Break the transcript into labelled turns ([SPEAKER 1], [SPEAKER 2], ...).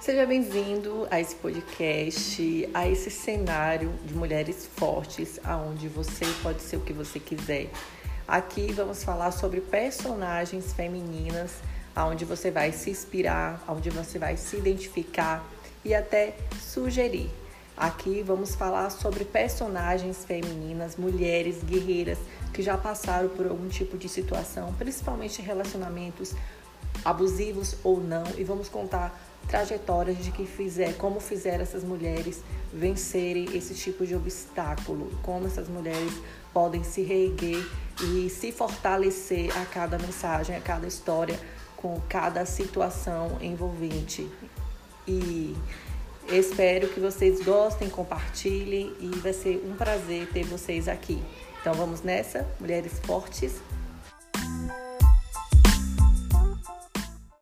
[SPEAKER 1] Seja bem-vindo a esse podcast, a esse cenário de mulheres fortes, aonde você pode ser o que você quiser. Aqui vamos falar sobre personagens femininas, aonde você vai se inspirar, aonde você vai se identificar e até sugerir. Aqui vamos falar sobre personagens femininas, mulheres guerreiras que já passaram por algum tipo de situação, principalmente relacionamentos abusivos ou não, e vamos contar trajetórias de que fizer, como fizeram essas mulheres vencerem esse tipo de obstáculo, como essas mulheres podem se reerguer e se fortalecer a cada mensagem, a cada história, com cada situação envolvente. E espero que vocês gostem, compartilhem e vai ser um prazer ter vocês aqui. Então vamos nessa, mulheres fortes